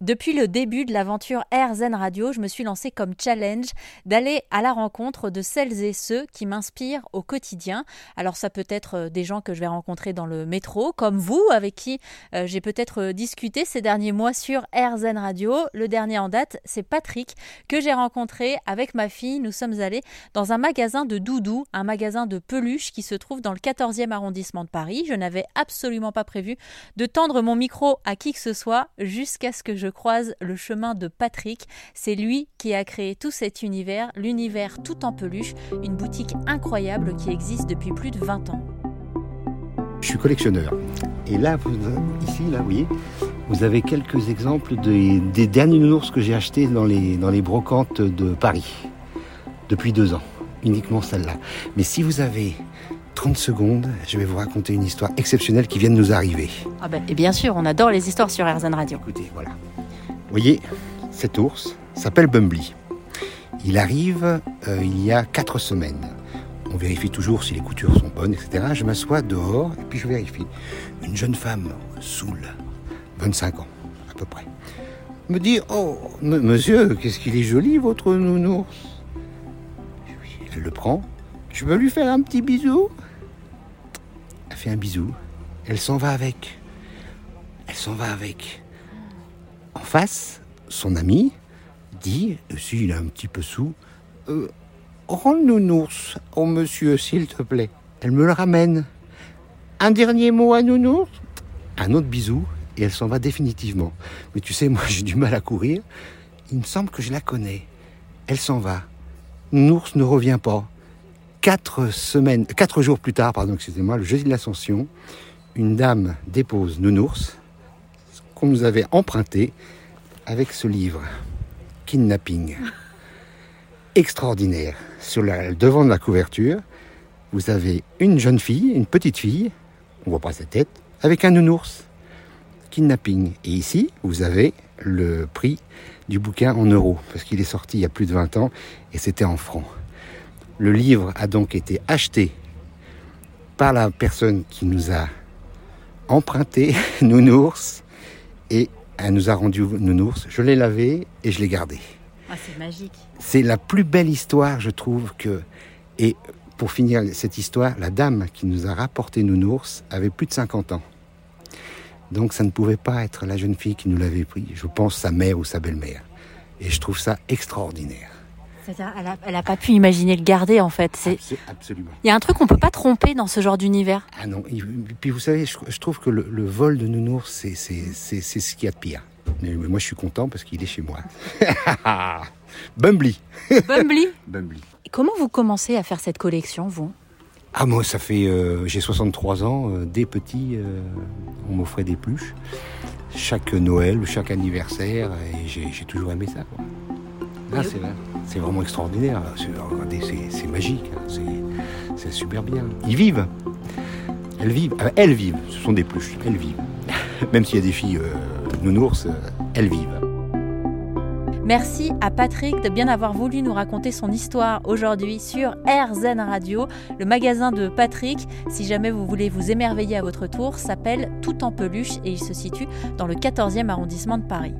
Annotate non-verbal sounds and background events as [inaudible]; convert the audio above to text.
Depuis le début de l'aventure AirZen Radio, je me suis lancé comme challenge d'aller à la rencontre de celles et ceux qui m'inspirent au quotidien. Alors ça peut être euh, des gens que je vais rencontrer dans le métro, comme vous, avec qui euh, j'ai peut-être euh, discuté ces derniers mois sur AirZen Radio. Le dernier en date, c'est Patrick que j'ai rencontré avec ma fille. Nous sommes allés dans un magasin de doudou, un magasin de peluches qui se trouve dans le 14e arrondissement de Paris. Je n'avais absolument pas prévu de tendre mon micro à qui que ce soit jusqu'à ce que je croise le chemin de Patrick. C'est lui qui a créé tout cet univers, l'univers tout en peluche, une boutique incroyable qui existe depuis plus de 20 ans. Je suis collectionneur. Et là, vous, ici, là, vous voyez, vous avez quelques exemples des, des derniers nounours que j'ai achetés dans les, dans les brocantes de Paris. Depuis deux ans. Uniquement celle-là. Mais si vous avez 30 secondes, je vais vous raconter une histoire exceptionnelle qui vient de nous arriver. Ah ben, et bien sûr, on adore les histoires sur RZN Radio. Écoutez, voilà. Voyez, cet ours s'appelle Bumbly. Il arrive euh, il y a quatre semaines. On vérifie toujours si les coutures sont bonnes, etc. Je m'assois dehors et puis je vérifie. Une jeune femme, saoule, 25 ans à peu près, me dit Oh, monsieur, qu'est-ce qu'il est joli votre nounours Elle le prend. Je veux lui faire un petit bisou Elle fait un bisou. Elle s'en va avec. Elle s'en va avec. Face, son ami dit, s'il est un petit peu sous, euh, Rends le nounours au monsieur, s'il te plaît. Elle me le ramène. Un dernier mot à nounours? Un autre bisou, et elle s'en va définitivement. Mais tu sais, moi j'ai du mal à courir. Il me semble que je la connais. Elle s'en va. Nounours ne revient pas. Quatre semaines, quatre jours plus tard, pardon, excusez-moi, le jeudi de l'Ascension, une dame dépose Nounours, qu'on nous avait emprunté avec ce livre, Kidnapping. Extraordinaire. Sur le devant de la couverture, vous avez une jeune fille, une petite fille, on voit pas sa tête, avec un nounours. Kidnapping. Et ici, vous avez le prix du bouquin en euros, parce qu'il est sorti il y a plus de 20 ans et c'était en francs. Le livre a donc été acheté par la personne qui nous a emprunté [laughs] Nounours et elle nous a rendu Nounours. Je l'ai lavé et je l'ai gardé. Ah, c'est magique. C'est la plus belle histoire, je trouve que. Et pour finir cette histoire, la dame qui nous a rapporté Nounours avait plus de 50 ans. Donc ça ne pouvait pas être la jeune fille qui nous l'avait pris. Je pense sa mère ou sa belle-mère. Et je trouve ça extraordinaire. Elle n'a pas pu imaginer le garder en fait. C'est absolument. Il y a un truc qu'on peut pas tromper dans ce genre d'univers. Ah non. Et puis vous savez, je, trouve que le, le vol de nounours, c'est c'est ce qu'il y a de pire. Mais moi, je suis content parce qu'il est chez moi. [laughs] Bumbly. Bumbly. [laughs] Bumbly. Comment vous commencez à faire cette collection, vous? Ah moi, ça fait, euh, j'ai 63 ans. Euh, dès petit, euh, on m'offrait des pluches. Chaque Noël chaque anniversaire, et j'ai toujours aimé ça. Quoi. Ah, c'est vraiment extraordinaire. Regardez, c'est magique. Hein. C'est super bien. Ils vivent. Elles vivent. Ah, elles vivent. Ce sont des pluches. Elles vivent. [laughs] Même s'il y a des filles euh, nounours, euh, elles vivent. Merci à Patrick de bien avoir voulu nous raconter son histoire aujourd'hui sur RZN Radio. Le magasin de Patrick, si jamais vous voulez vous émerveiller à votre tour, s'appelle Tout en peluche et il se situe dans le 14e arrondissement de Paris.